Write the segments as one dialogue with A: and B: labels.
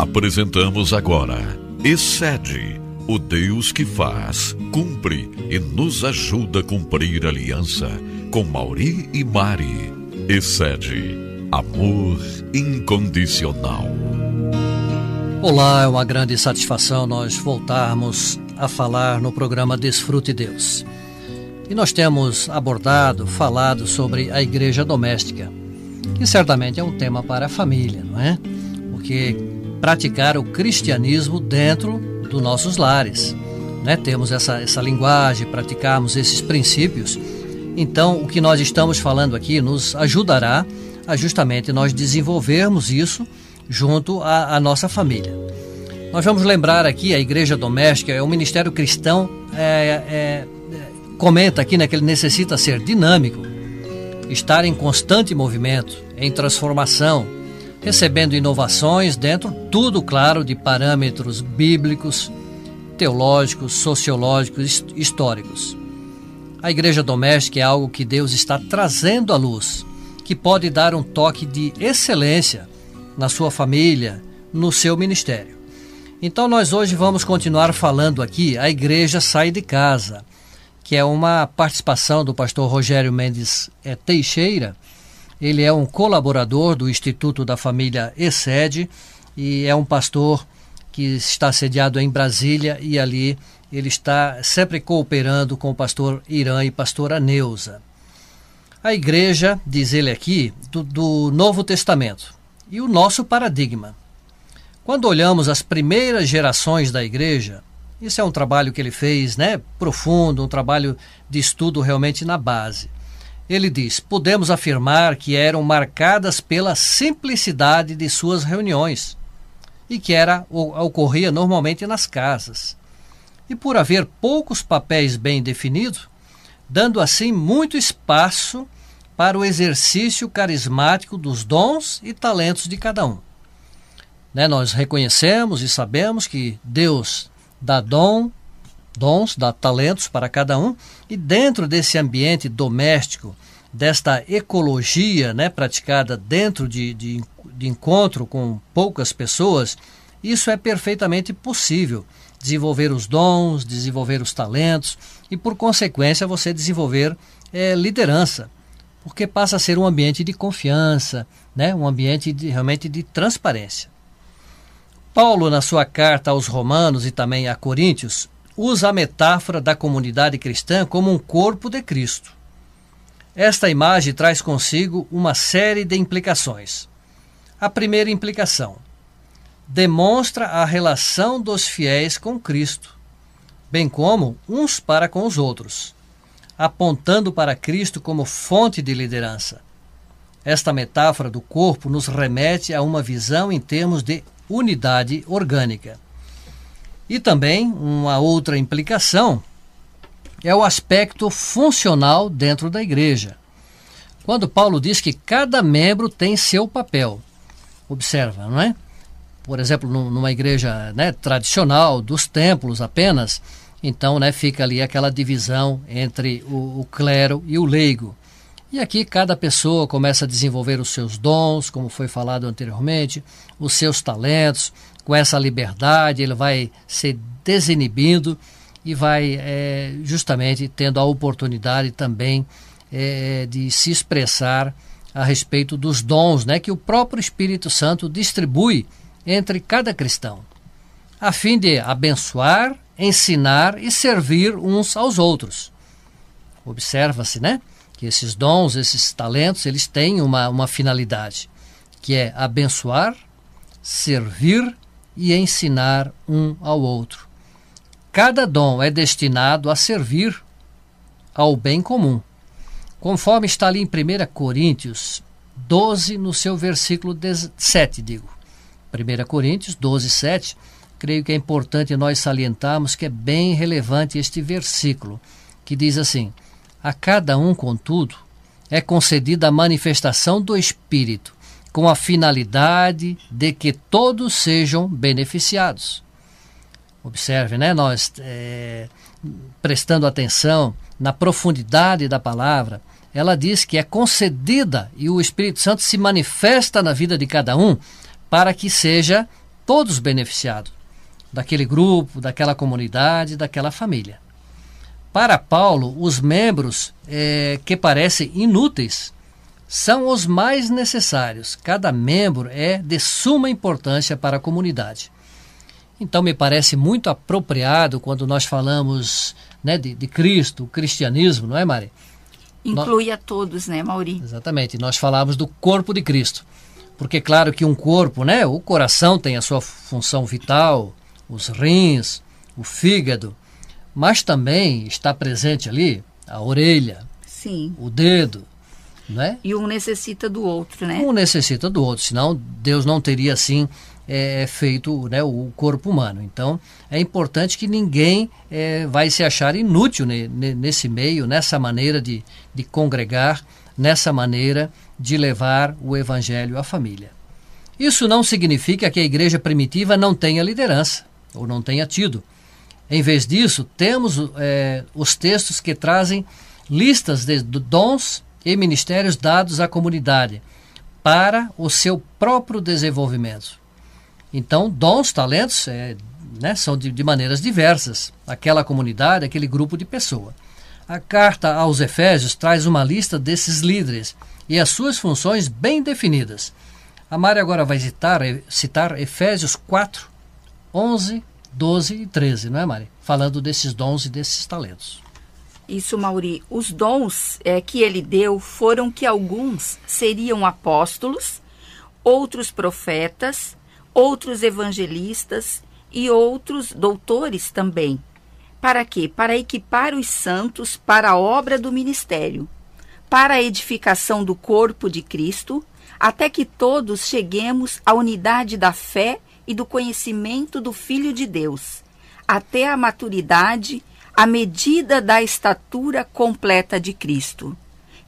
A: Apresentamos agora Excede, o Deus que faz, cumpre e nos ajuda a cumprir aliança com Mauri e Mari. Excede, amor incondicional.
B: Olá, é uma grande satisfação nós voltarmos a falar no programa Desfrute Deus. E nós temos abordado, falado sobre a igreja doméstica, que certamente é um tema para a família, não é? Porque praticar o cristianismo dentro dos nossos lares, né? Temos essa, essa linguagem, praticamos esses princípios. Então, o que nós estamos falando aqui nos ajudará a justamente nós desenvolvermos isso junto à, à nossa família. Nós vamos lembrar aqui, a igreja doméstica é um ministério cristão, é, é, comenta aqui né, que ele necessita ser dinâmico, estar em constante movimento, em transformação, recebendo inovações dentro, tudo claro, de parâmetros bíblicos, teológicos, sociológicos, históricos. A igreja doméstica é algo que Deus está trazendo à luz, que pode dar um toque de excelência na sua família, no seu ministério. Então nós hoje vamos continuar falando aqui a igreja sai de casa, que é uma participação do pastor Rogério Mendes é, Teixeira. Ele é um colaborador do Instituto da Família ESED e é um pastor que está sediado em Brasília e ali ele está sempre cooperando com o pastor Irã e pastora Neuza. A igreja, diz ele aqui, do, do Novo Testamento e o nosso paradigma. Quando olhamos as primeiras gerações da igreja, isso é um trabalho que ele fez, né, profundo, um trabalho de estudo realmente na base. Ele diz: podemos afirmar que eram marcadas pela simplicidade de suas reuniões e que era ocorria normalmente nas casas. E por haver poucos papéis bem definidos, dando assim muito espaço para o exercício carismático dos dons e talentos de cada um. Né, nós reconhecemos e sabemos que Deus dá dom, dons, dá talentos para cada um, e dentro desse ambiente doméstico, desta ecologia né, praticada dentro de, de, de encontro com poucas pessoas, isso é perfeitamente possível. Desenvolver os dons, desenvolver os talentos e, por consequência, você desenvolver é, liderança porque passa a ser um ambiente de confiança, né? um ambiente de, realmente de transparência. Paulo, na sua carta aos Romanos e também a Coríntios, usa a metáfora da comunidade cristã como um corpo de Cristo. Esta imagem traz consigo uma série de implicações. A primeira implicação demonstra a relação dos fiéis com Cristo, bem como uns para com os outros apontando para Cristo como fonte de liderança. Esta metáfora do corpo nos remete a uma visão em termos de unidade orgânica. E também uma outra implicação é o aspecto funcional dentro da igreja. Quando Paulo diz que cada membro tem seu papel. Observa, não é? Por exemplo, numa igreja né, tradicional, dos templos apenas, então, né, fica ali aquela divisão entre o, o clero e o leigo. E aqui cada pessoa começa a desenvolver os seus dons, como foi falado anteriormente, os seus talentos. Com essa liberdade, ele vai se desinibindo e vai é, justamente tendo a oportunidade também é, de se expressar a respeito dos dons né, que o próprio Espírito Santo distribui entre cada cristão, a fim de abençoar ensinar e servir uns aos outros. Observa-se, né? Que esses dons, esses talentos, eles têm uma, uma finalidade, que é abençoar, servir e ensinar um ao outro. Cada dom é destinado a servir ao bem comum. Conforme está ali em 1 Coríntios 12, no seu versículo 7, digo. 1 Coríntios 12, 7 creio que é importante nós salientarmos que é bem relevante este versículo, que diz assim: A cada um, contudo, é concedida a manifestação do Espírito, com a finalidade de que todos sejam beneficiados. Observe, né? Nós é, prestando atenção na profundidade da palavra, ela diz que é concedida e o Espírito Santo se manifesta na vida de cada um para que seja todos beneficiados daquele grupo, daquela comunidade, daquela família. Para Paulo, os membros é, que parecem inúteis são os mais necessários. Cada membro é de suma importância para a comunidade. Então, me parece muito apropriado quando nós falamos né, de, de Cristo, o cristianismo, não é, Mari?
C: Inclui a todos, né, Mauri?
B: Exatamente. Nós falamos do corpo de Cristo. Porque, claro que um corpo, né, o coração tem a sua função vital, os rins, o fígado, mas também está presente ali a orelha,
C: Sim.
B: o dedo,
C: né? E um necessita do outro, né?
B: Um necessita do outro, senão Deus não teria assim é, feito né, o corpo humano. Então é importante que ninguém é, vai se achar inútil ne, ne, nesse meio, nessa maneira de, de congregar, nessa maneira de levar o evangelho à família. Isso não significa que a igreja primitiva não tenha liderança, ou não tenha tido. Em vez disso, temos é, os textos que trazem listas de dons e ministérios dados à comunidade para o seu próprio desenvolvimento. Então, dons, talentos, é, né, são de, de, maneiras diversas. Aquela comunidade, aquele grupo de pessoa. A carta aos Efésios traz uma lista desses líderes e as suas funções bem definidas. A Mari agora vai citar, citar Efésios 4, 11, 12 e 13, não é, Mari? Falando desses dons e desses talentos.
C: Isso, Mauri. Os dons é, que ele deu foram que alguns seriam apóstolos, outros profetas, outros evangelistas e outros doutores também. Para quê? Para equipar os santos para a obra do ministério, para a edificação do corpo de Cristo, até que todos cheguemos à unidade da fé e do conhecimento do Filho de Deus, até a maturidade a medida da estatura completa de Cristo.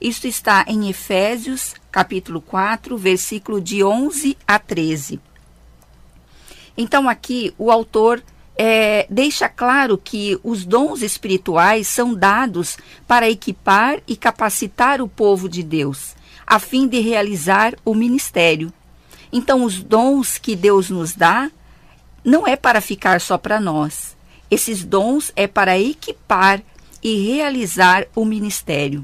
C: Isto está em Efésios, capítulo 4, versículo de 11 a 13. Então, aqui o autor é, deixa claro que os dons espirituais são dados para equipar e capacitar o povo de Deus, a fim de realizar o ministério. Então, os dons que Deus nos dá não é para ficar só para nós, esses dons é para equipar e realizar o ministério.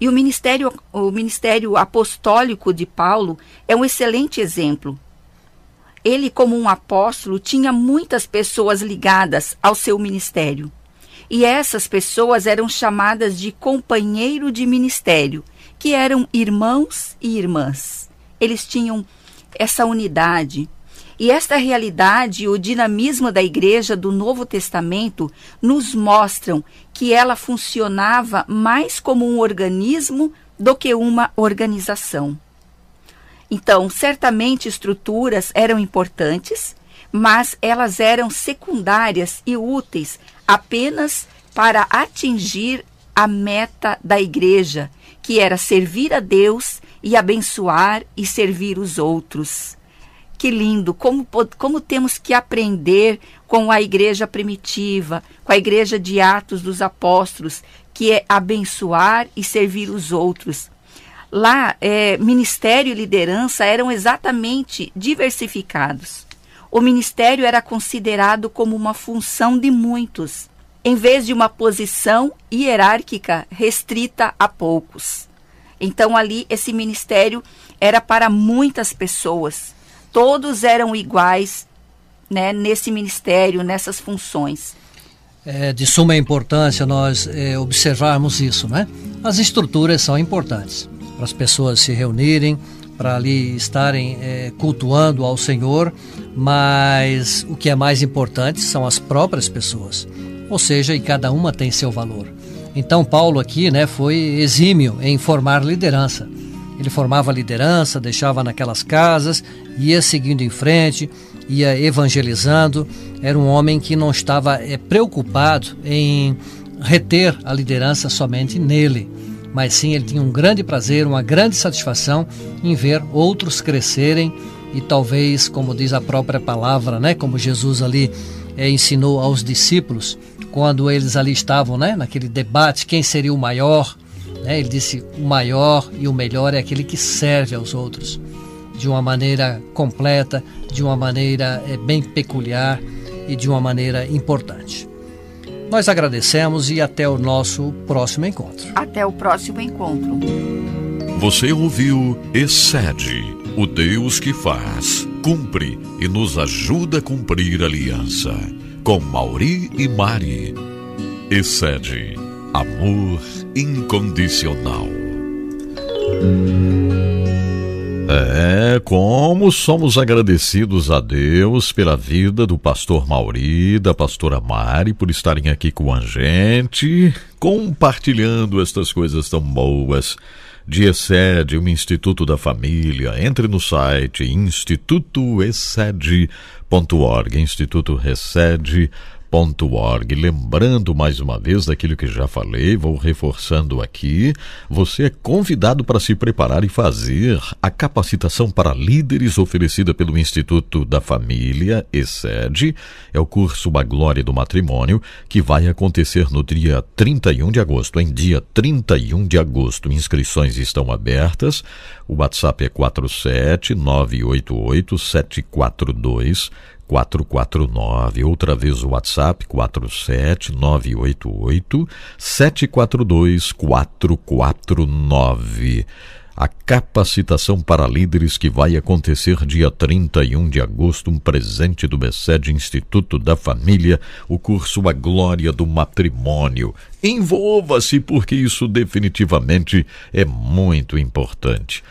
C: E o ministério, o ministério apostólico de Paulo é um excelente exemplo. Ele, como um apóstolo, tinha muitas pessoas ligadas ao seu ministério. E essas pessoas eram chamadas de companheiro de ministério, que eram irmãos e irmãs. Eles tinham essa unidade, e esta realidade e o dinamismo da igreja do Novo Testamento nos mostram que ela funcionava mais como um organismo do que uma organização. Então, certamente estruturas eram importantes, mas elas eram secundárias e úteis apenas para atingir a meta da igreja, que era servir a Deus e abençoar e servir os outros que lindo, como, como temos que aprender com a igreja primitiva, com a igreja de Atos dos Apóstolos, que é abençoar e servir os outros. Lá, é, ministério e liderança eram exatamente diversificados. O ministério era considerado como uma função de muitos, em vez de uma posição hierárquica restrita a poucos. Então, ali, esse ministério era para muitas pessoas todos eram iguais né, nesse ministério, nessas funções.
B: É de suma importância nós é, observarmos isso, né? As estruturas são importantes para as pessoas se reunirem, para ali estarem é, cultuando ao Senhor, mas o que é mais importante são as próprias pessoas, ou seja, e cada uma tem seu valor. Então Paulo aqui, né, foi exímio em formar liderança. Ele formava liderança, deixava naquelas casas, ia seguindo em frente, ia evangelizando. Era um homem que não estava é, preocupado em reter a liderança somente nele, mas sim ele tinha um grande prazer, uma grande satisfação em ver outros crescerem e talvez, como diz a própria palavra, né, como Jesus ali é, ensinou aos discípulos, quando eles ali estavam, né, naquele debate, quem seria o maior, né? Ele disse: o maior e o melhor é aquele que serve aos outros. de uma maneira completa, de uma maneira é, bem peculiar e de uma maneira importante. Nós agradecemos e até o nosso próximo encontro.
C: Até o próximo encontro.
A: Você ouviu Excede, o Deus que faz, cumpre e nos ajuda a cumprir a aliança. Com Mauri e Mari. Excede, amor incondicional. É, como somos agradecidos a Deus pela vida do pastor Mauri, da pastora Mari, por estarem aqui com a gente, compartilhando estas coisas tão boas de ESED, o Instituto da Família. Entre no site institutoexed.org, Instituto Org. Lembrando mais uma vez daquilo que já falei, vou reforçando aqui, você é convidado para se preparar e fazer a capacitação para líderes oferecida pelo Instituto da Família, ESED, é o curso A Glória do Matrimônio, que vai acontecer no dia 31 de agosto, em dia 31 de agosto. Inscrições estão abertas. O WhatsApp é 47 988 742 449. Outra vez o WhatsApp 47988 742 449. A capacitação para líderes que vai acontecer dia 31 de agosto, um presente do BESED Instituto da Família, o curso A Glória do Matrimônio. Envolva-se, porque isso definitivamente é muito importante.